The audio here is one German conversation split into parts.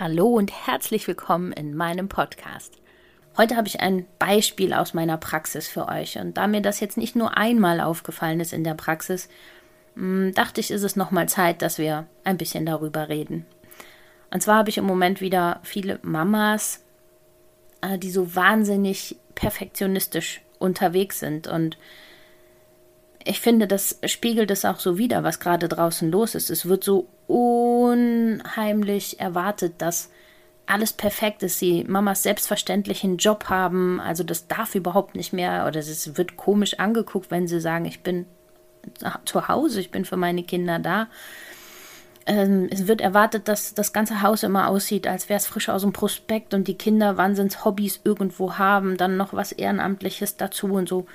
Hallo und herzlich willkommen in meinem Podcast. Heute habe ich ein Beispiel aus meiner Praxis für euch und da mir das jetzt nicht nur einmal aufgefallen ist in der Praxis, hm, dachte ich, ist es nochmal Zeit, dass wir ein bisschen darüber reden. Und zwar habe ich im Moment wieder viele Mamas, äh, die so wahnsinnig perfektionistisch unterwegs sind und ich finde, das spiegelt es auch so wider, was gerade draußen los ist. Es wird so unheimlich erwartet, dass alles perfekt ist, sie Mamas selbstverständlich einen Job haben, also das darf überhaupt nicht mehr oder es wird komisch angeguckt, wenn sie sagen, ich bin zu Hause, ich bin für meine Kinder da. Ähm, es wird erwartet, dass das ganze Haus immer aussieht, als wäre es frisch aus dem Prospekt und die Kinder Wahnsinns-Hobbys irgendwo haben, dann noch was Ehrenamtliches dazu und so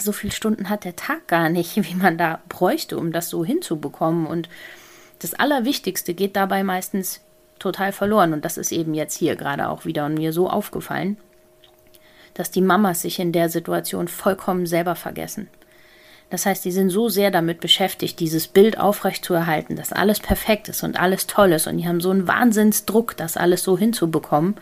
so viele Stunden hat der Tag gar nicht, wie man da bräuchte, um das so hinzubekommen. Und das Allerwichtigste geht dabei meistens total verloren. Und das ist eben jetzt hier gerade auch wieder und mir so aufgefallen, dass die Mamas sich in der Situation vollkommen selber vergessen. Das heißt, die sind so sehr damit beschäftigt, dieses Bild aufrechtzuerhalten, dass alles perfekt ist und alles toll ist. Und die haben so einen Wahnsinnsdruck, das alles so hinzubekommen,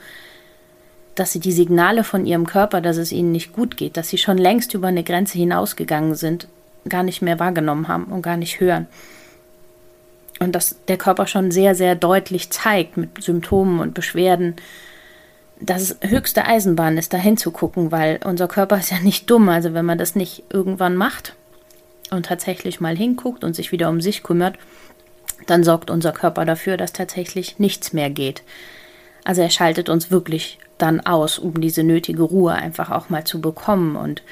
dass sie die Signale von ihrem Körper, dass es ihnen nicht gut geht, dass sie schon längst über eine Grenze hinausgegangen sind, gar nicht mehr wahrgenommen haben und gar nicht hören. Und dass der Körper schon sehr, sehr deutlich zeigt mit Symptomen und Beschwerden, dass es höchste Eisenbahn ist, da hinzugucken, weil unser Körper ist ja nicht dumm. Also wenn man das nicht irgendwann macht und tatsächlich mal hinguckt und sich wieder um sich kümmert, dann sorgt unser Körper dafür, dass tatsächlich nichts mehr geht. Also er schaltet uns wirklich dann aus, um diese nötige Ruhe einfach auch mal zu bekommen. Und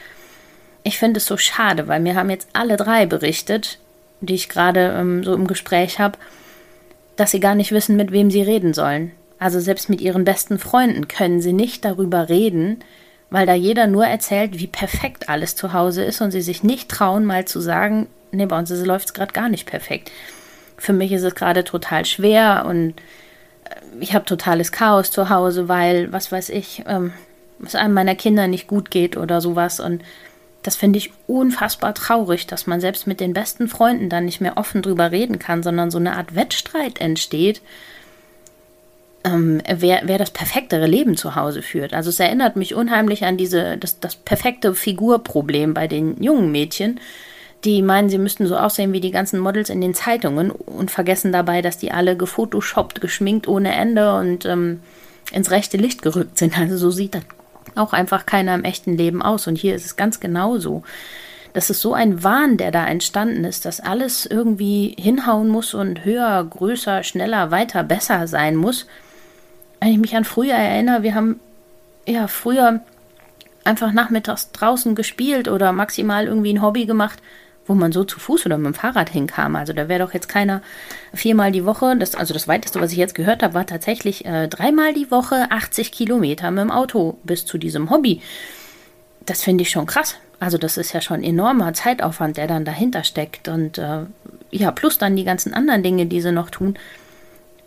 ich finde es so schade, weil mir haben jetzt alle drei berichtet, die ich gerade ähm, so im Gespräch habe, dass sie gar nicht wissen, mit wem sie reden sollen. Also selbst mit ihren besten Freunden können sie nicht darüber reden, weil da jeder nur erzählt, wie perfekt alles zu Hause ist und sie sich nicht trauen, mal zu sagen, nee, bei uns läuft es gerade gar nicht perfekt. Für mich ist es gerade total schwer und ich habe totales Chaos zu Hause, weil, was weiß ich, ähm, es einem meiner Kinder nicht gut geht oder sowas. Und das finde ich unfassbar traurig, dass man selbst mit den besten Freunden dann nicht mehr offen drüber reden kann, sondern so eine Art Wettstreit entsteht, ähm, wer, wer das perfektere Leben zu Hause führt. Also es erinnert mich unheimlich an diese, das, das perfekte Figurproblem bei den jungen Mädchen die meinen, sie müssten so aussehen wie die ganzen Models in den Zeitungen und vergessen dabei, dass die alle gefotoshoppt, geschminkt ohne Ende und ähm, ins rechte Licht gerückt sind. Also so sieht das auch einfach keiner im echten Leben aus. Und hier ist es ganz genauso. Das ist so ein Wahn, der da entstanden ist, dass alles irgendwie hinhauen muss und höher, größer, schneller, weiter, besser sein muss. Wenn ich mich an früher erinnere, wir haben ja früher einfach nachmittags draußen gespielt oder maximal irgendwie ein Hobby gemacht wo man so zu Fuß oder mit dem Fahrrad hinkam. Also da wäre doch jetzt keiner viermal die Woche, das, also das weiteste, was ich jetzt gehört habe, war tatsächlich äh, dreimal die Woche 80 Kilometer mit dem Auto bis zu diesem Hobby. Das finde ich schon krass. Also das ist ja schon enormer Zeitaufwand, der dann dahinter steckt. Und äh, ja, plus dann die ganzen anderen Dinge, die sie noch tun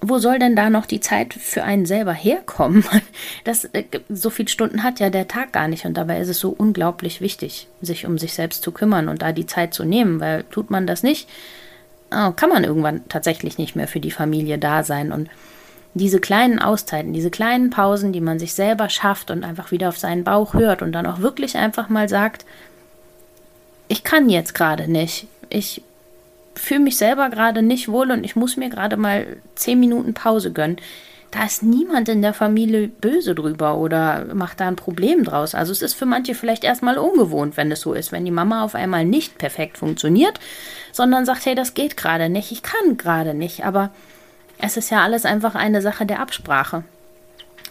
wo soll denn da noch die Zeit für einen selber herkommen? Das, äh, so viele Stunden hat ja der Tag gar nicht und dabei ist es so unglaublich wichtig, sich um sich selbst zu kümmern und da die Zeit zu nehmen, weil tut man das nicht, oh, kann man irgendwann tatsächlich nicht mehr für die Familie da sein und diese kleinen Auszeiten, diese kleinen Pausen, die man sich selber schafft und einfach wieder auf seinen Bauch hört und dann auch wirklich einfach mal sagt, ich kann jetzt gerade nicht, ich fühle mich selber gerade nicht wohl und ich muss mir gerade mal zehn Minuten Pause gönnen. Da ist niemand in der Familie böse drüber oder macht da ein Problem draus. Also es ist für manche vielleicht erstmal ungewohnt, wenn es so ist, wenn die Mama auf einmal nicht perfekt funktioniert, sondern sagt, hey, das geht gerade nicht, ich kann gerade nicht. Aber es ist ja alles einfach eine Sache der Absprache.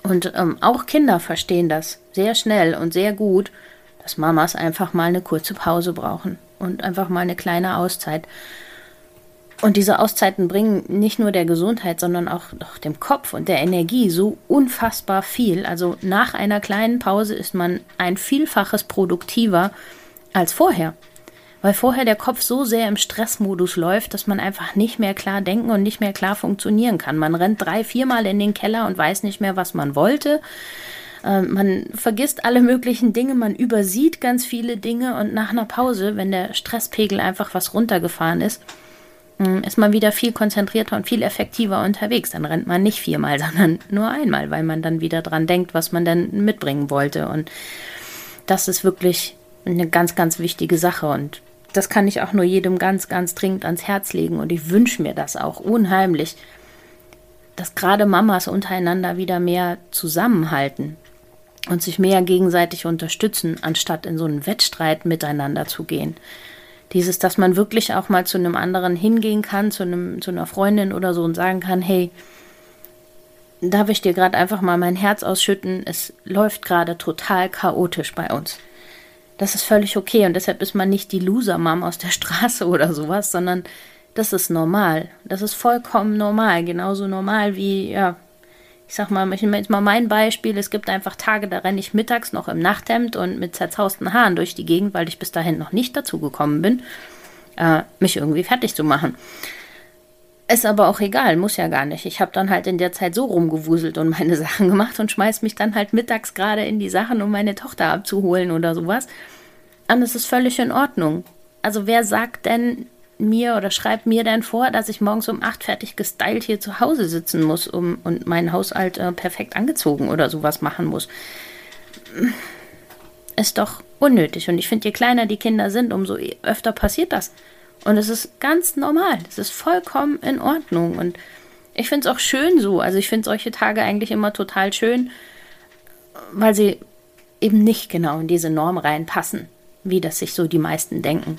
Und ähm, auch Kinder verstehen das sehr schnell und sehr gut, dass Mamas einfach mal eine kurze Pause brauchen und einfach mal eine kleine Auszeit. Und diese Auszeiten bringen nicht nur der Gesundheit, sondern auch, dem Kopf und der Energie so unfassbar viel. Also nach einer kleinen Pause ist man ein Vielfaches produktiver als vorher. Weil vorher der Kopf so sehr im Stressmodus läuft, dass man einfach nicht mehr klar denken und nicht mehr klar funktionieren kann. Man rennt drei, viermal in den Keller und weiß nicht mehr, was man wollte. Ähm, man vergisst alle möglichen Dinge, man übersieht ganz viele Dinge und nach einer Pause, wenn der Stresspegel einfach was runtergefahren ist, ist man wieder viel konzentrierter und viel effektiver unterwegs. Dann rennt man nicht viermal, sondern nur einmal, weil man dann wieder dran denkt, was man dann mitbringen wollte. Und das ist wirklich eine ganz, ganz wichtige Sache. Und das kann ich auch nur jedem ganz, ganz dringend ans Herz legen. Und ich wünsche mir das auch unheimlich, dass gerade Mamas untereinander wieder mehr zusammenhalten und sich mehr gegenseitig unterstützen, anstatt in so einen Wettstreit miteinander zu gehen. Dieses, dass man wirklich auch mal zu einem anderen hingehen kann, zu, einem, zu einer Freundin oder so und sagen kann, hey, darf ich dir gerade einfach mal mein Herz ausschütten? Es läuft gerade total chaotisch bei uns. Das ist völlig okay und deshalb ist man nicht die Loser-Mom aus der Straße oder sowas, sondern das ist normal. Das ist vollkommen normal. Genauso normal wie, ja, ich sag mal, ich nehme jetzt mal mein Beispiel. Es gibt einfach Tage, da renne ich mittags noch im Nachthemd und mit zerzausten Haaren durch die Gegend, weil ich bis dahin noch nicht dazu gekommen bin, äh, mich irgendwie fertig zu machen. Ist aber auch egal, muss ja gar nicht. Ich habe dann halt in der Zeit so rumgewuselt und meine Sachen gemacht und schmeiß mich dann halt mittags gerade in die Sachen, um meine Tochter abzuholen oder sowas. Und es ist völlig in Ordnung. Also wer sagt denn, mir oder schreibt mir denn vor, dass ich morgens um acht fertig gestylt hier zu Hause sitzen muss um, und meinen Haushalt äh, perfekt angezogen oder sowas machen muss. Ist doch unnötig. Und ich finde, je kleiner die Kinder sind, umso öfter passiert das. Und es ist ganz normal. Es ist vollkommen in Ordnung. Und ich finde es auch schön so. Also ich finde solche Tage eigentlich immer total schön, weil sie eben nicht genau in diese Norm reinpassen, wie das sich so die meisten denken.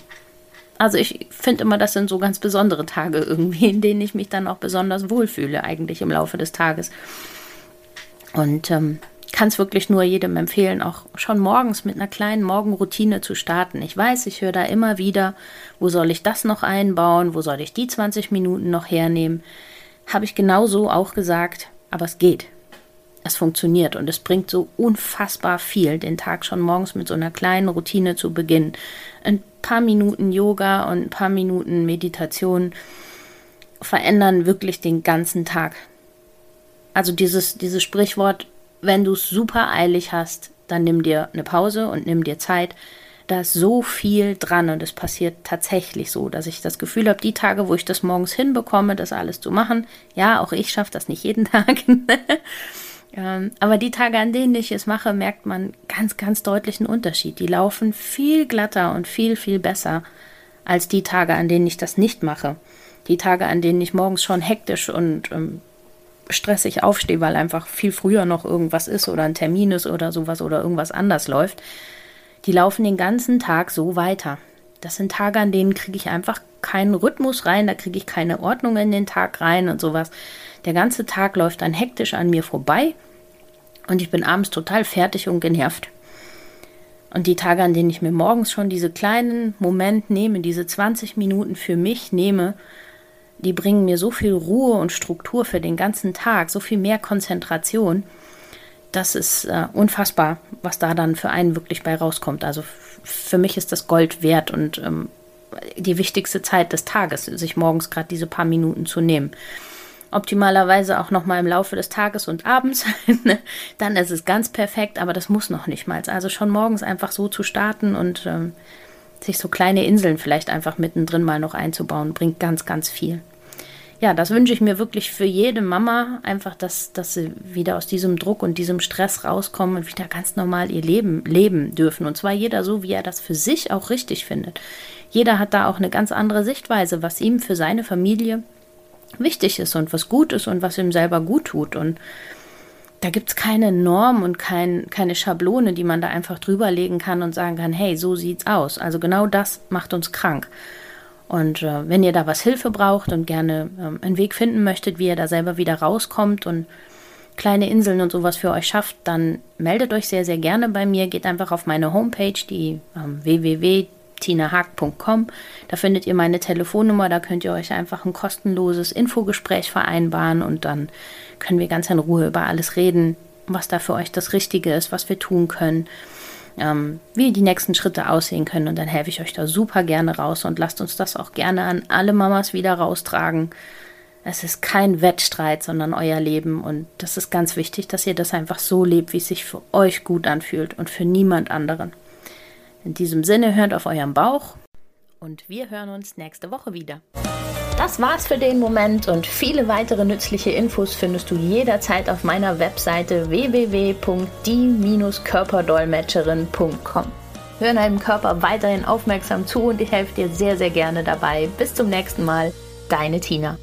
Also ich finde immer, das sind so ganz besondere Tage irgendwie, in denen ich mich dann auch besonders wohlfühle, eigentlich im Laufe des Tages. Und ähm, kann es wirklich nur jedem empfehlen, auch schon morgens mit einer kleinen Morgenroutine zu starten. Ich weiß, ich höre da immer wieder, wo soll ich das noch einbauen, wo soll ich die 20 Minuten noch hernehmen. Habe ich genauso auch gesagt, aber es geht es funktioniert und es bringt so unfassbar viel, den Tag schon morgens mit so einer kleinen Routine zu beginnen. Ein paar Minuten Yoga und ein paar Minuten Meditation verändern wirklich den ganzen Tag. Also dieses, dieses Sprichwort, wenn du es super eilig hast, dann nimm dir eine Pause und nimm dir Zeit. Da ist so viel dran und es passiert tatsächlich so, dass ich das Gefühl habe, die Tage, wo ich das morgens hinbekomme, das alles zu machen, ja, auch ich schaffe das nicht jeden Tag. Ähm, aber die Tage, an denen ich es mache, merkt man ganz, ganz deutlichen Unterschied. Die laufen viel glatter und viel, viel besser als die Tage, an denen ich das nicht mache. Die Tage, an denen ich morgens schon hektisch und ähm, stressig aufstehe, weil einfach viel früher noch irgendwas ist oder ein Termin ist oder sowas oder irgendwas anders läuft, die laufen den ganzen Tag so weiter. Das sind Tage, an denen kriege ich einfach keinen Rhythmus rein, da kriege ich keine Ordnung in den Tag rein und sowas. Der ganze Tag läuft dann hektisch an mir vorbei und ich bin abends total fertig und genervt. Und die Tage, an denen ich mir morgens schon diese kleinen Momente nehme, diese 20 Minuten für mich nehme, die bringen mir so viel Ruhe und Struktur für den ganzen Tag, so viel mehr Konzentration. Das ist äh, unfassbar, was da dann für einen wirklich bei rauskommt. Also für mich ist das Gold wert und ähm, die wichtigste Zeit des Tages, sich morgens gerade diese paar Minuten zu nehmen optimalerweise auch noch mal im Laufe des Tages und abends, dann ist es ganz perfekt, aber das muss noch nicht mal. Also schon morgens einfach so zu starten und ähm, sich so kleine Inseln vielleicht einfach mittendrin mal noch einzubauen, bringt ganz, ganz viel. Ja, das wünsche ich mir wirklich für jede Mama, einfach, dass, dass sie wieder aus diesem Druck und diesem Stress rauskommen und wieder ganz normal ihr Leben leben dürfen. Und zwar jeder so, wie er das für sich auch richtig findet. Jeder hat da auch eine ganz andere Sichtweise, was ihm für seine Familie wichtig ist und was gut ist und was ihm selber gut tut. Und da gibt es keine Norm und kein, keine Schablone, die man da einfach drüberlegen kann und sagen kann, hey, so sieht's aus. Also genau das macht uns krank. Und äh, wenn ihr da was Hilfe braucht und gerne ähm, einen Weg finden möchtet, wie ihr da selber wieder rauskommt und kleine Inseln und sowas für euch schafft, dann meldet euch sehr, sehr gerne bei mir. Geht einfach auf meine Homepage, die ähm, www tinahaag.com. Da findet ihr meine Telefonnummer, da könnt ihr euch einfach ein kostenloses Infogespräch vereinbaren und dann können wir ganz in Ruhe über alles reden, was da für euch das Richtige ist, was wir tun können, ähm, wie die nächsten Schritte aussehen können und dann helfe ich euch da super gerne raus und lasst uns das auch gerne an alle Mamas wieder raustragen. Es ist kein Wettstreit, sondern euer Leben und das ist ganz wichtig, dass ihr das einfach so lebt, wie es sich für euch gut anfühlt und für niemand anderen. In diesem Sinne hört auf euren Bauch und wir hören uns nächste Woche wieder. Das war's für den Moment und viele weitere nützliche Infos findest du jederzeit auf meiner Webseite www.die-körperdolmetscherin.com. Hör deinem Körper weiterhin aufmerksam zu und ich helfe dir sehr, sehr gerne dabei. Bis zum nächsten Mal, deine Tina.